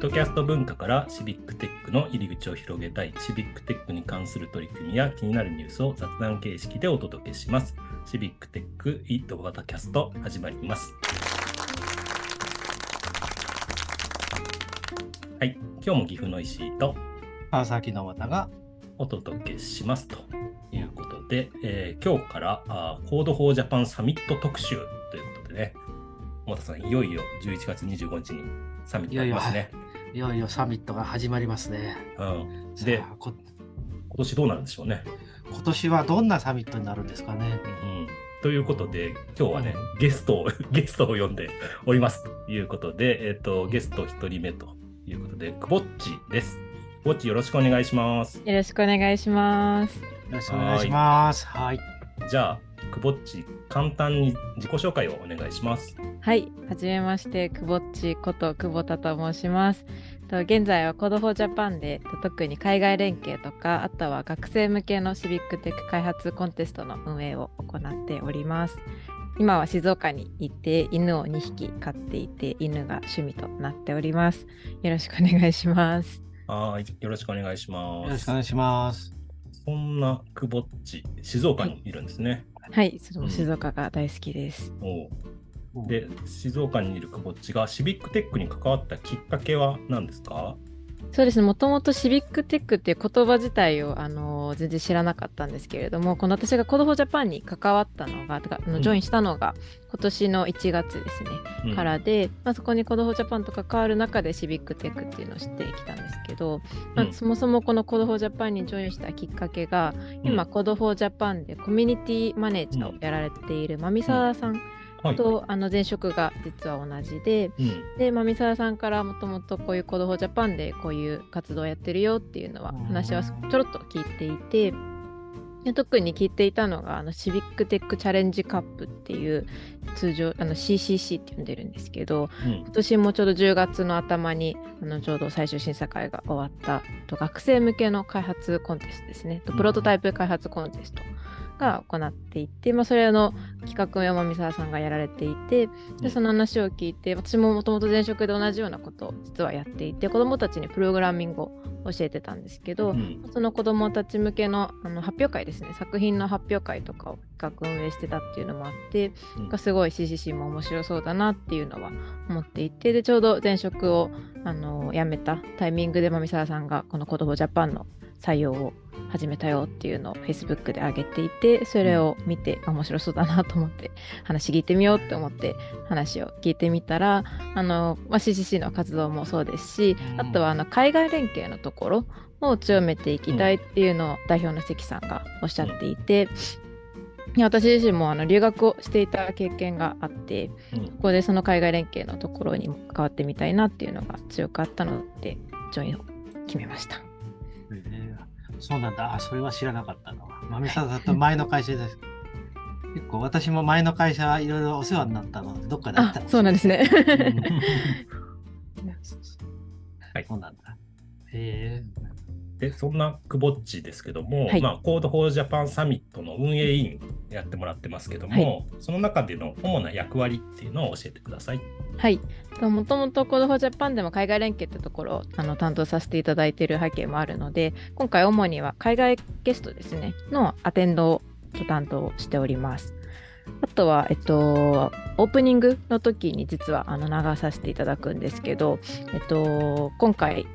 ッドキャスト文化からシビックテックの入り口を広げたいシビックテックに関する取り組みや気になるニュースを雑談形式でお届けします。シビックテックイ動画キャスト始まります。はい、今日も岐阜の石井と川崎の和がお届けしますということで、えー、今日からあ Code for Japan Summit 特集ということでね、太田さん、いよいよ11月25日にサミットありますね。いよいよサミットが始まりますね。うん、で、今年どうなるんでしょうね。今年はどんなサミットになるんですかね。うん、ということで、今日はね、ゲストを、ゲストを呼んでおりますということで、えっ、ー、と、ゲスト1人目ということで、くぼっちです。くぼっちよろしくお願いします。よろしくお願いします。よろしくお願いします。はい。じゃあ、くぼっち、簡単に自己紹介をお願いします。はい、はじめまして、くぼっちこと久保田と申します。現在は Code for Japan で特に海外連携とかあとは学生向けのシビックテック開発コンテストの運営を行っております。今は静岡にいて犬を2匹飼っていて犬が趣味となっております。よろしくお願いします。はい、よろしくお願いします。よろしくお願いします。そんなくぼっち、静岡にいるんですね。はい、その静岡が大好きです。う。ん、で、静岡にいるくぼっちがシビックテックに関わったきっかけは何ですか？そうですね。もともとシビックテックっていう言葉自体を、あのー、全然知らなかったんですけれどもこの私が Code for Japan に関わったのがかあのジョインしたのが今年の1月ですね、うん、からで、まあ、そこに Code for Japan と関わる中でシビックテックっていうのを知ってきたんですけど、まあ、そもそもこの Code for Japan にジョインしたきっかけが、今 Code for Japan でコミュニティマネージャーをやられているまみさださん、と、はい、あの前職が実は同じで、うん、で、まみささんからもともとこういう Code for Japan でこういう活動をやってるよっていうのは話はちょろっと聞いていて、で特に聞いていたのがあのシビックテックチャレンジカップっていう通常あの CCC って呼んでるんですけど、うん、今年もちょうど10月の頭にあのちょうど最終審査会が終わったと学生向けの開発コンテストですね。とプロトタイプ開発コンテストが行っていて、まあ、それの企画を山見沢さんがやられていてでその話を聞いて私ももともと前職で同じようなことを実はやっていて子どもたちにプログラミングを教えてたんですけど、うん、その子どもたち向けのあの発表会ですね。作品の発表会とかを企画運営してたっていうのもあって、うん、すごい CCC も面白そうだなっていうのは思っていてでちょうど前職をあの辞めたタイミングでまみさらさんがこの「コドボジャパン」の採用を始めたよっていうのを Facebook で上げていてそれを見て面白そうだなと思って話聞いてみようって思って話を聞いてみたらあの、まあ、CCC の活動もそうですし、あとはあの海外連携のところを強めていきたいっていうのを代表の関さんがおっしゃっていて、私自身もあの留学をしていた経験があって、うん、ここでその海外連携のところに関わってみたいなっていうのが強かったのでジョインを決めました。そうなんだ。あ、それは知らなかったな。豆さんと前の会社です。結構私も前の会社いろいろお世話になったので、どっかであったそうなんですね。はい、そうなんだ。へえ。で、そんなくぼっちですけども、はい、まあ、 Code for Japan Summit の運営委員やってもらってますけども、はい、その中での主な役割っていうのを教えてください。はい。もともと Code for Japan でも海外連携ってところをあの担当させていただいている背景もあるので、今回主には海外ゲストですね、のアテンドと担当しております。あとは、えっと、オープニングの時に実はあの流させていただくんですけど、えっと、今回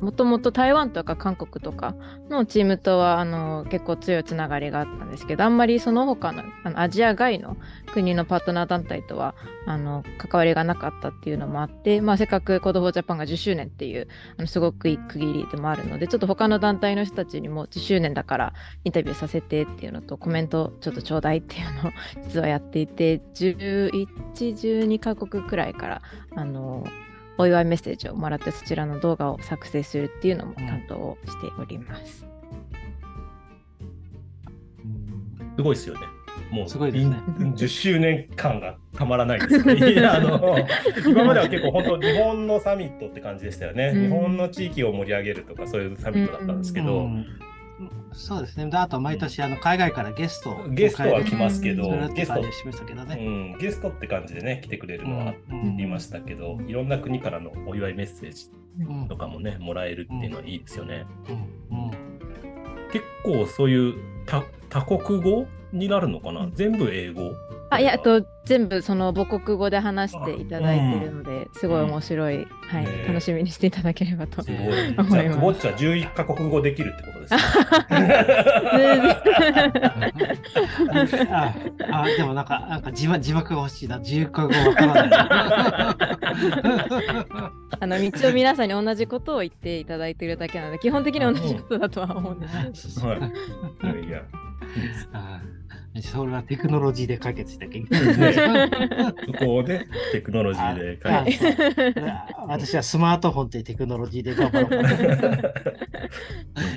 もともと台湾とか韓国とかのチームとはあの結構強いつながりがあったんですけどあんまりその他のあのアジア外の国のパートナー団体とはあの関わりがなかったっていうのもあって、まあ、せっかく Code for Japan が10周年っていうあのすごくいい区切りでもあるのでちょっと他の団体の人たちにも10周年だからインタビューさせてっていうのとコメントちょっとちょうだいっていうのを実はやっていて11、12カ国くらいからあのお祝いメッセージをもらってそちらの動画を作成するっていうのも担当しております。すごいですよね。もうすごいですね10周年間がたまらないですね。あの 今までは結構本当日本のサミットって感じでしたよね。うん、日本の地域を盛り上げるとかそういうサミットだったんですけど、うん、そうですね。であと毎年あの海外からゲストをゲストは来ますけどゲスト。しましたけどね。うん、ゲストって感じでね来てくれるのはうん。言いましたけど、いろんな国からのお祝いメッセージうんとかもねもらえるっていうのはいいですよね。結構そういう多多国語になるのかな？全部英語？あいやあと全部その母国語で話していただいてるので、すごい面白い、はいね楽しみにしていただければと。すごい。思いますじゃあ、くぼっちは11カ国語できるってことですね。ああでもなんか、なんか字幕字幕が欲しいな。自由語わからない。あの道を皆さんに同じことを言っていただいているだけなので基本的に同じことだとは思うんですけど。はい。いやいや。あそれはテクノロジーで解決したけど。そこをね、テクノロジーであ解決。私はスマートフォンというテクノロジーで頑張ろうかな。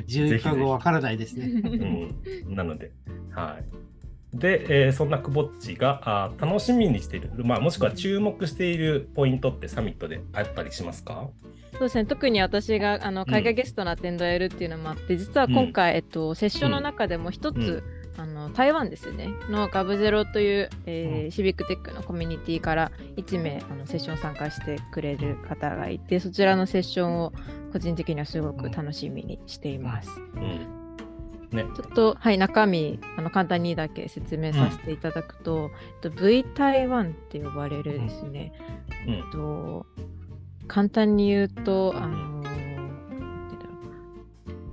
11か語わからないですね。うん、なので、はい。で、えーそんなくぼっちがあー楽しみにしている、まあ、もしくは注目しているポイントってサミットであったりしますか？そうですね特に私があの海外ゲストのアテンドをやるっていうのもあって、実は今回、えっと、セッションの中でも一つ、あの台湾ですね。のガブゼロという、えーうん。シビックテックのコミュニティから1名あのセッション参加してくれる方がいてそちらのセッションを個人的にはすごく楽しみにしています。うん。ね。ちょっと、はい、中身あの簡単にだけ説明させていただくと、えっと V 台湾って呼ばれるですね、うん。と簡単に言うと、あの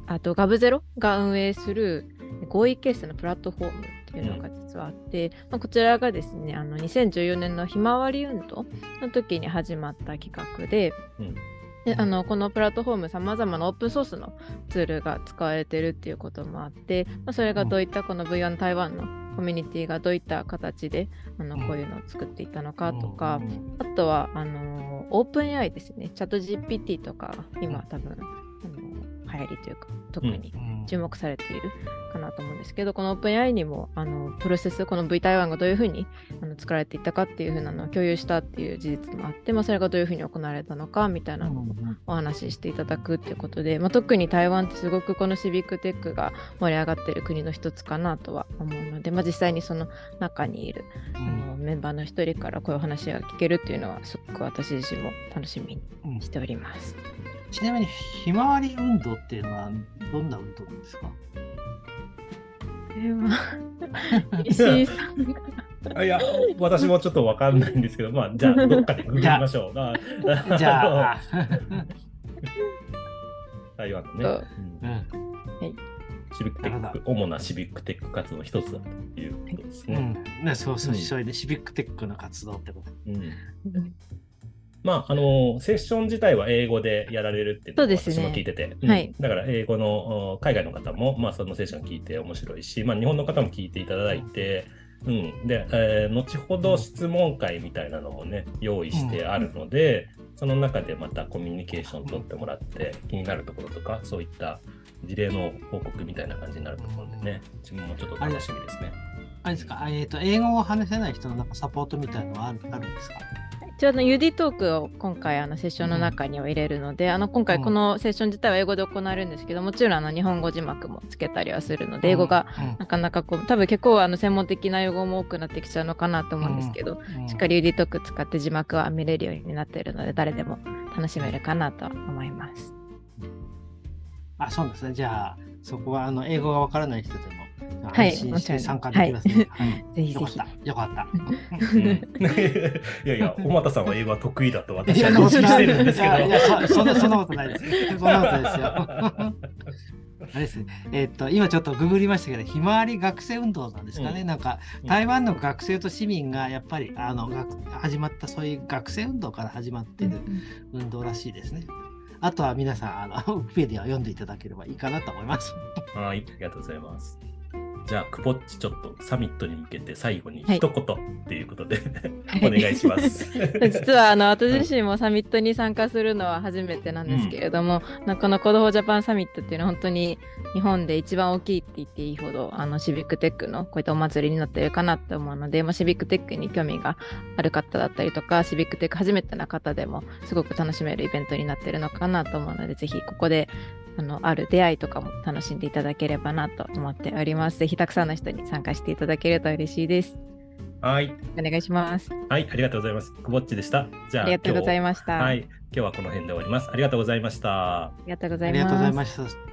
あとガブゼロが運営する合意形成のプラットフォームっていうのが実はあって、まあ、こちらがですねあの2014年のひまわり運動の時に始まった企画で、うん。であのこのプラットフォームさまざまなオープンソースのツールが使われてるっていうこともあって、まあ、それがどういったこの V1 台湾のコミュニティがどういった形であのうん。こういうのを作っていったのかとか、あとはあのオープン AI ですね。チャット GPT とか今多分あの流行りというか特に注目されているかなと思うんですけど、この OpenAI にもあのプロセス、この V 台湾がどういうふうにあの作られていったかっていうふうなのを共有したっていう事実もあって、まあ、それがどういうふうに行われたのかみたいなのをお話ししていただくっていうことで、まあ、特に台湾ってすごくこのシビックテックが盛り上がっている国の一つかなとは思うので、まあ、実際にその中にいるあのメンバーの一人からこういう話が聞けるっていうのはすごく私自身も楽しみにしております。ちなみに、ひまわり運動っていうのはどんな運動なんですか？石井さんがあいや、私もちょっとわかんないんですけど、まあ、じゃあ、どっかでググりましょう。ま あじゃあ、台湾のね、そう。うん。うん。シビックテック、主なシビックテック活動の一つだということですね。うん。ね、そうそう、うん。それでシビックテックの活動ってこと。うんまあ、あのセッション自体は英語でやられるっていうのをそうですね。私も聞いてて、はい。だから英語のお海外の方も、まあ、そのセッション聞いて面白いし、まあ、日本の方も聞いていただいて、うん。でえー後ほど質問会みたいなのもね用意してあるので、その中でまたコミュニケーション取ってもらって気になるところとかそういった事例の報告みたいな感じになると思うんでね。自分もちょっと楽しみですね。あれですか、あえっ、と、英語を話せない人のなんかサポートみたいなのはあるあるんですか？一応あの UD トークを今回あのセッションの中には入れるので、あの今回このセッション自体は英語で行われるんですけどもちろんあの日本語字幕もつけたりはするので英語がなかなかこう多分結構あの専門的な用語も多くなってきちゃうのかなと思うんですけど、しっかり。り UD トーク使って字幕は見れるようになっているので誰でも楽しめるかなとは思います。あ、そうですね。じゃあ、そこはあの英語がわからない人でもはい参加できますね。はいぜひぜひよかった。よかった。うん いやいや、小俣さんは英語は得意だとい私やは認識してるんですけど。いやいやそそんなそんなことないです。そんなことないですよ。あれですね。えっと、今ちょっとググりましたけど、ひまわり学生運動なんですかね。うんなんか、台湾の学生と市民がやっぱりあの学始まったそういう学生運動から始まっている運動らしいですね。あとは皆さん、あの、ウィキペディアを読んでいただければいいかなと思います。はい、ありがとうございます。じゃあ、くぼっちちょっとサミットに向けて最後にはい。一言っていうことで、お願いします。実はあの私自身もサミットに参加するのは初めてなんですけれども、あのこの Code for Japan Summit っていうのは本当に日本で一番大きいって言っていいほどあのシビックテックのこういったお祭りになっているかなって思うので、まあ、シビックテックに興味がある方だったりとかシビックテック初めてな方でもすごく楽しめるイベントになっているのかなと思うのでぜひここであのある出会いとかも楽しんでいただければなと思っております。ぜひたくさんの人に参加していただけると嬉しいです。はい。お願いします。はい、ありがとうございます。くぼっちでした。じゃあ、ありがとうございました。はい、今日はこの辺で終わります。ありがとうございました。ありがとうございます。ありがとうございました。